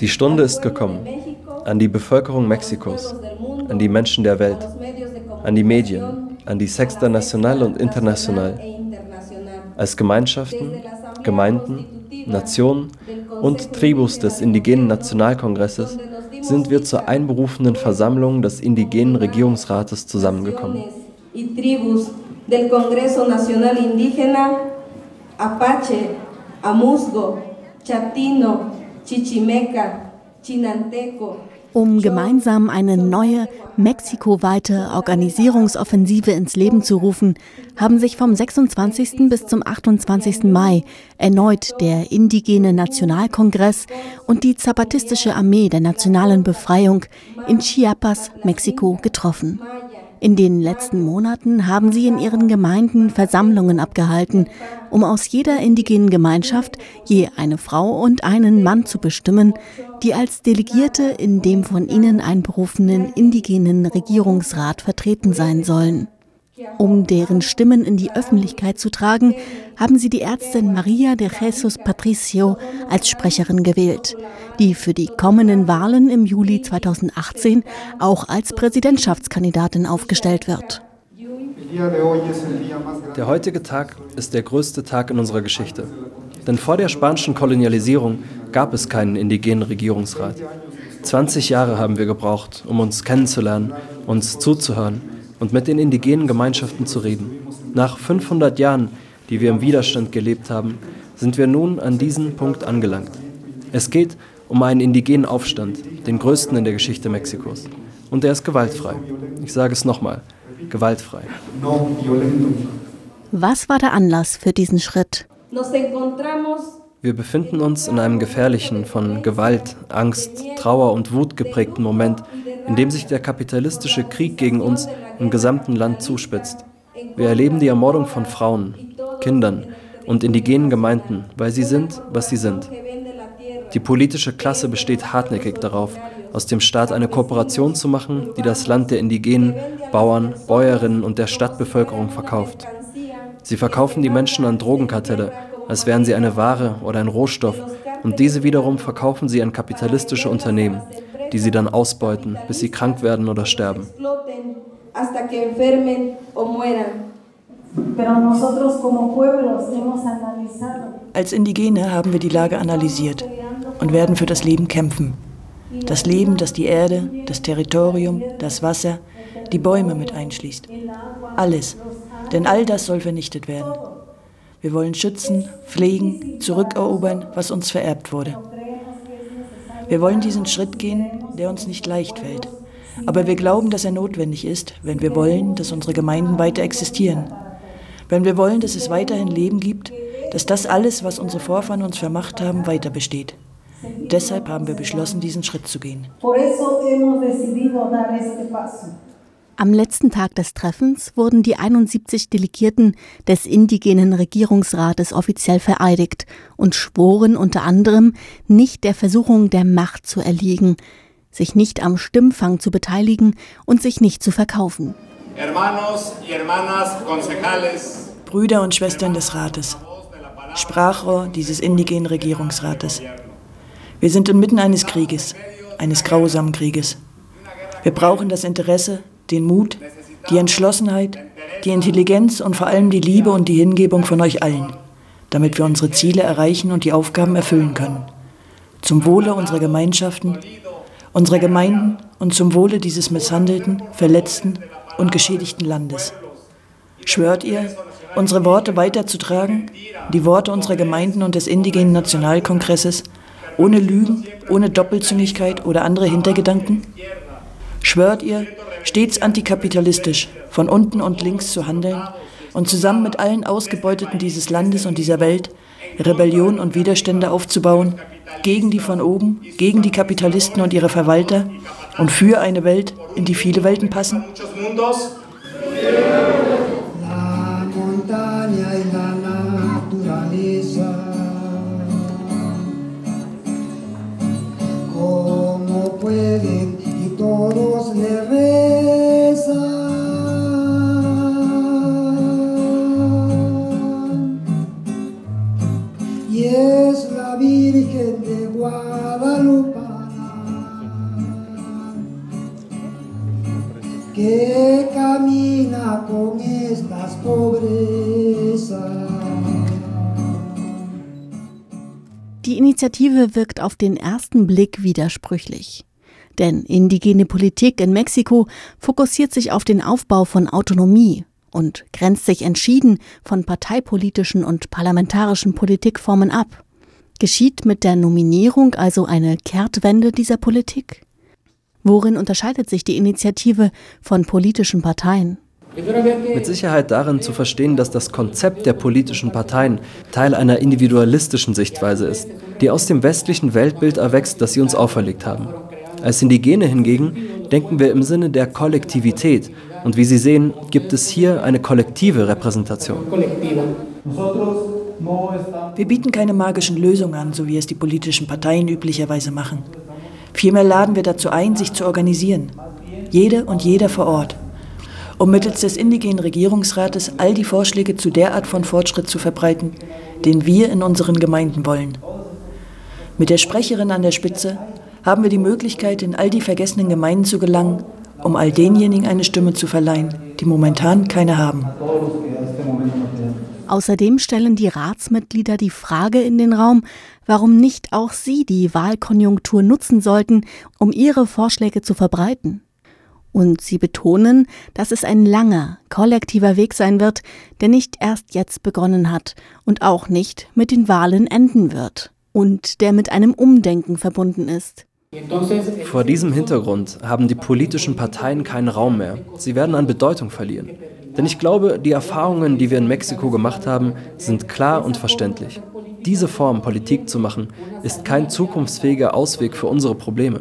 Die Stunde ist gekommen. An die Bevölkerung Mexikos, an die Menschen der Welt, an die Medien, an die Sexta Nacional und International, als Gemeinschaften, Gemeinden, Nationen und Tribus des Indigenen Nationalkongresses sind wir zur einberufenen Versammlung des Indigenen Regierungsrates zusammengekommen. Apache, Amusgo, Chatino, Chichimeca, Chinanteco, um gemeinsam eine neue, mexikoweite Organisierungsoffensive ins Leben zu rufen, haben sich vom 26. bis zum 28. Mai erneut der Indigene Nationalkongress und die Zapatistische Armee der Nationalen Befreiung in Chiapas, Mexiko, getroffen. In den letzten Monaten haben sie in ihren Gemeinden Versammlungen abgehalten, um aus jeder indigenen Gemeinschaft je eine Frau und einen Mann zu bestimmen, die als Delegierte in dem von ihnen einberufenen indigenen Regierungsrat vertreten sein sollen. Um deren Stimmen in die Öffentlichkeit zu tragen, haben sie die Ärztin Maria de Jesus Patricio als Sprecherin gewählt, die für die kommenden Wahlen im Juli 2018 auch als Präsidentschaftskandidatin aufgestellt wird. Der heutige Tag ist der größte Tag in unserer Geschichte. Denn vor der spanischen Kolonialisierung gab es keinen indigenen Regierungsrat. 20 Jahre haben wir gebraucht, um uns kennenzulernen, uns zuzuhören und mit den indigenen Gemeinschaften zu reden. Nach 500 Jahren, die wir im Widerstand gelebt haben, sind wir nun an diesen Punkt angelangt. Es geht um einen indigenen Aufstand, den größten in der Geschichte Mexikos. Und er ist gewaltfrei. Ich sage es nochmal, gewaltfrei. Was war der Anlass für diesen Schritt? Wir befinden uns in einem gefährlichen, von Gewalt, Angst, Trauer und Wut geprägten Moment, in dem sich der kapitalistische Krieg gegen uns im gesamten Land zuspitzt. Wir erleben die Ermordung von Frauen, Kindern und indigenen Gemeinden, weil sie sind, was sie sind. Die politische Klasse besteht hartnäckig darauf, aus dem Staat eine Kooperation zu machen, die das Land der Indigenen, Bauern, Bäuerinnen und der Stadtbevölkerung verkauft. Sie verkaufen die Menschen an Drogenkartelle, als wären sie eine Ware oder ein Rohstoff, und diese wiederum verkaufen sie an kapitalistische Unternehmen, die sie dann ausbeuten, bis sie krank werden oder sterben. Als Indigene haben wir die Lage analysiert und werden für das Leben kämpfen. Das Leben, das die Erde, das Territorium, das Wasser, die Bäume mit einschließt. Alles. Denn all das soll vernichtet werden. Wir wollen schützen, pflegen, zurückerobern, was uns vererbt wurde. Wir wollen diesen Schritt gehen, der uns nicht leicht fällt. Aber wir glauben, dass er notwendig ist, wenn wir wollen, dass unsere Gemeinden weiter existieren. Wenn wir wollen, dass es weiterhin Leben gibt, dass das alles, was unsere Vorfahren uns vermacht haben, weiter besteht. Deshalb haben wir beschlossen, diesen Schritt zu gehen. Am letzten Tag des Treffens wurden die 71 Delegierten des indigenen Regierungsrates offiziell vereidigt und schworen unter anderem, nicht der Versuchung der Macht zu erliegen, sich nicht am Stimmfang zu beteiligen und sich nicht zu verkaufen. Brüder und Schwestern des Rates, Sprachrohr dieses indigenen Regierungsrates. Wir sind inmitten eines Krieges, eines grausamen Krieges. Wir brauchen das Interesse, den Mut, die Entschlossenheit, die Intelligenz und vor allem die Liebe und die Hingebung von euch allen, damit wir unsere Ziele erreichen und die Aufgaben erfüllen können. Zum Wohle unserer Gemeinschaften, unserer Gemeinden und zum Wohle dieses misshandelten, verletzten und geschädigten Landes. Schwört ihr, unsere Worte weiterzutragen, die Worte unserer Gemeinden und des indigenen Nationalkongresses, ohne Lügen, ohne Doppelzüngigkeit oder andere Hintergedanken? Schwört ihr, stets antikapitalistisch, von unten und links zu handeln und zusammen mit allen Ausgebeuteten dieses Landes und dieser Welt Rebellion und Widerstände aufzubauen, gegen die von oben, gegen die Kapitalisten und ihre Verwalter und für eine Welt, in die viele Welten passen? Que camina con estas pobrezas. Die Initiative wirkt auf den ersten Blick widersprüchlich. Denn indigene Politik in Mexiko fokussiert sich auf den Aufbau von Autonomie und grenzt sich entschieden von parteipolitischen und parlamentarischen Politikformen ab. Geschieht mit der Nominierung also eine Kehrtwende dieser Politik? Worin unterscheidet sich die Initiative von politischen Parteien? Mit Sicherheit darin zu verstehen, dass das Konzept der politischen Parteien Teil einer individualistischen Sichtweise ist, die aus dem westlichen Weltbild erwächst, das sie uns auferlegt haben. Als Indigene hingegen denken wir im Sinne der Kollektivität und wie Sie sehen, gibt es hier eine kollektive Repräsentation. Wir bieten keine magischen Lösungen an, so wie es die politischen Parteien üblicherweise machen. Vielmehr laden wir dazu ein, sich zu organisieren. Jede und jeder vor Ort. Um mittels des indigenen Regierungsrates all die Vorschläge zu der Art von Fortschritt zu verbreiten, den wir in unseren Gemeinden wollen. Mit der Sprecherin an der Spitze haben wir die Möglichkeit, in all die vergessenen Gemeinden zu gelangen, um all denjenigen eine Stimme zu verleihen, die momentan keine haben. Außerdem stellen die Ratsmitglieder die Frage in den Raum, warum nicht auch sie die Wahlkonjunktur nutzen sollten, um ihre Vorschläge zu verbreiten. Und sie betonen, dass es ein langer, kollektiver Weg sein wird, der nicht erst jetzt begonnen hat und auch nicht mit den Wahlen enden wird und der mit einem Umdenken verbunden ist. Vor diesem Hintergrund haben die politischen Parteien keinen Raum mehr. Sie werden an Bedeutung verlieren. Denn ich glaube, die Erfahrungen, die wir in Mexiko gemacht haben, sind klar und verständlich. Diese Form, Politik zu machen, ist kein zukunftsfähiger Ausweg für unsere Probleme.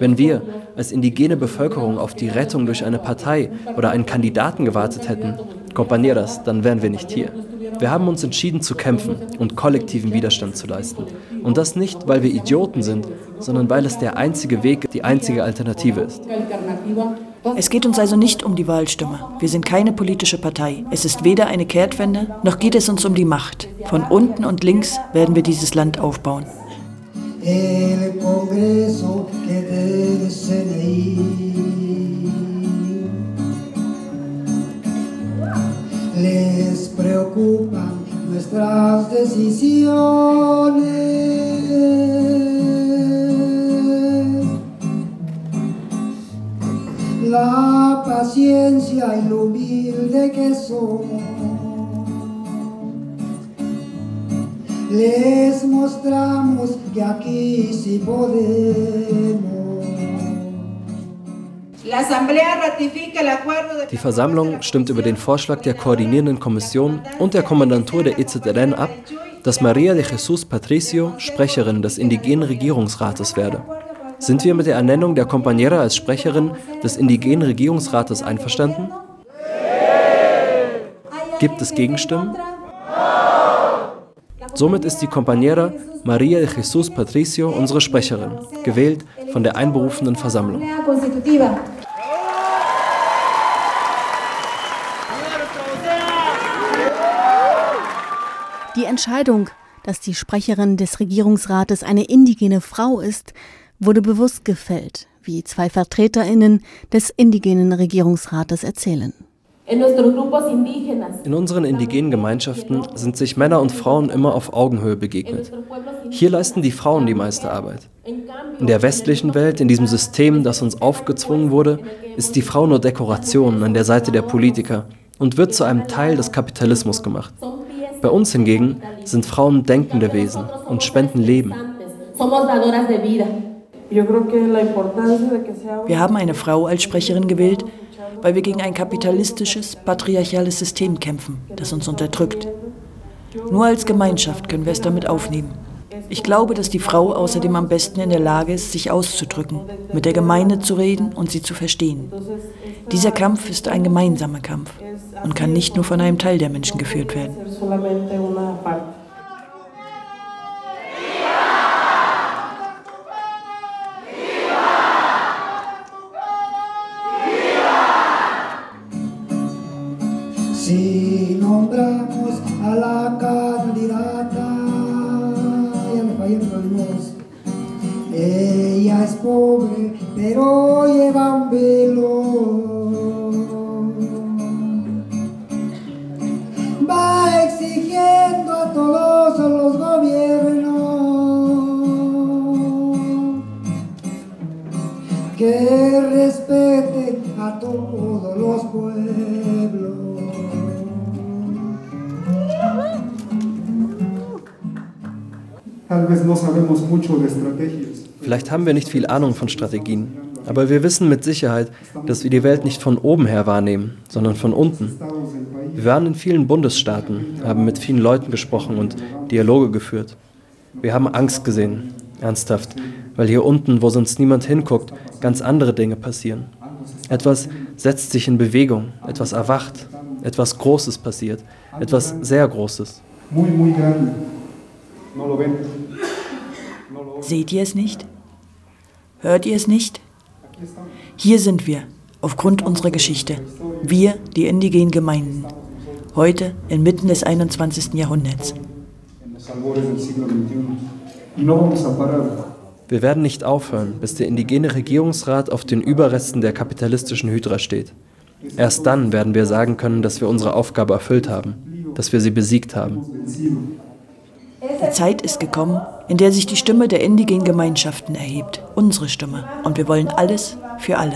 Wenn wir als indigene Bevölkerung auf die Rettung durch eine Partei oder einen Kandidaten gewartet hätten, Compañeras, dann wären wir nicht hier. Wir haben uns entschieden zu kämpfen und kollektiven Widerstand zu leisten. Und das nicht, weil wir Idioten sind, sondern weil es der einzige Weg, die einzige Alternative ist. Es geht uns also nicht um die Wahlstimme. Wir sind keine politische Partei. Es ist weder eine Kehrtwende, noch geht es uns um die Macht. Von unten und links werden wir dieses Land aufbauen. Nuestras decisiones. La paciencia y lo humilde que somos. Les mostramos que aquí sí podemos. Die Versammlung stimmt über den Vorschlag der koordinierenden Kommission und der Kommandantur der EZRN ab, dass Maria de Jesus Patricio Sprecherin des indigenen Regierungsrates werde. Sind wir mit der Ernennung der Compañera als Sprecherin des indigenen Regierungsrates einverstanden? Gibt es Gegenstimmen? Somit ist die Compañera Maria de Jesus Patricio unsere Sprecherin, gewählt von der einberufenen Versammlung. Die Entscheidung, dass die Sprecherin des Regierungsrates eine indigene Frau ist, wurde bewusst gefällt, wie zwei Vertreterinnen des indigenen Regierungsrates erzählen. In unseren indigenen Gemeinschaften sind sich Männer und Frauen immer auf Augenhöhe begegnet. Hier leisten die Frauen die meiste Arbeit. In der westlichen Welt, in diesem System, das uns aufgezwungen wurde, ist die Frau nur Dekoration an der Seite der Politiker und wird zu einem Teil des Kapitalismus gemacht. Bei uns hingegen sind Frauen denkende Wesen und spenden Leben. Wir haben eine Frau als Sprecherin gewählt, weil wir gegen ein kapitalistisches, patriarchales System kämpfen, das uns unterdrückt. Nur als Gemeinschaft können wir es damit aufnehmen. Ich glaube, dass die Frau außerdem am besten in der Lage ist, sich auszudrücken, mit der Gemeinde zu reden und sie zu verstehen. Dieser Kampf ist ein gemeinsamer Kampf und kann nicht nur von einem Teil der Menschen geführt werden. Que respete a todos los pueblos. Vielleicht haben wir nicht viel Ahnung von Strategien, aber wir wissen mit Sicherheit, dass wir die Welt nicht von oben her wahrnehmen, sondern von unten. Wir waren in vielen Bundesstaaten, haben mit vielen Leuten gesprochen und Dialoge geführt. Wir haben Angst gesehen, ernsthaft, weil hier unten, wo sonst niemand hinguckt, ganz andere Dinge passieren. Etwas setzt sich in Bewegung, etwas erwacht, etwas Großes passiert, etwas sehr Großes. Seht ihr es nicht? Hört ihr es nicht? Hier sind wir, aufgrund unserer Geschichte. Wir, die indigenen Gemeinden. Heute inmitten des 21. Jahrhunderts. Wir werden nicht aufhören, bis der indigene Regierungsrat auf den Überresten der kapitalistischen Hydra steht. Erst dann werden wir sagen können, dass wir unsere Aufgabe erfüllt haben, dass wir sie besiegt haben. Die Zeit ist gekommen, in der sich die Stimme der indigenen Gemeinschaften erhebt. Unsere Stimme. Und wir wollen alles für alle.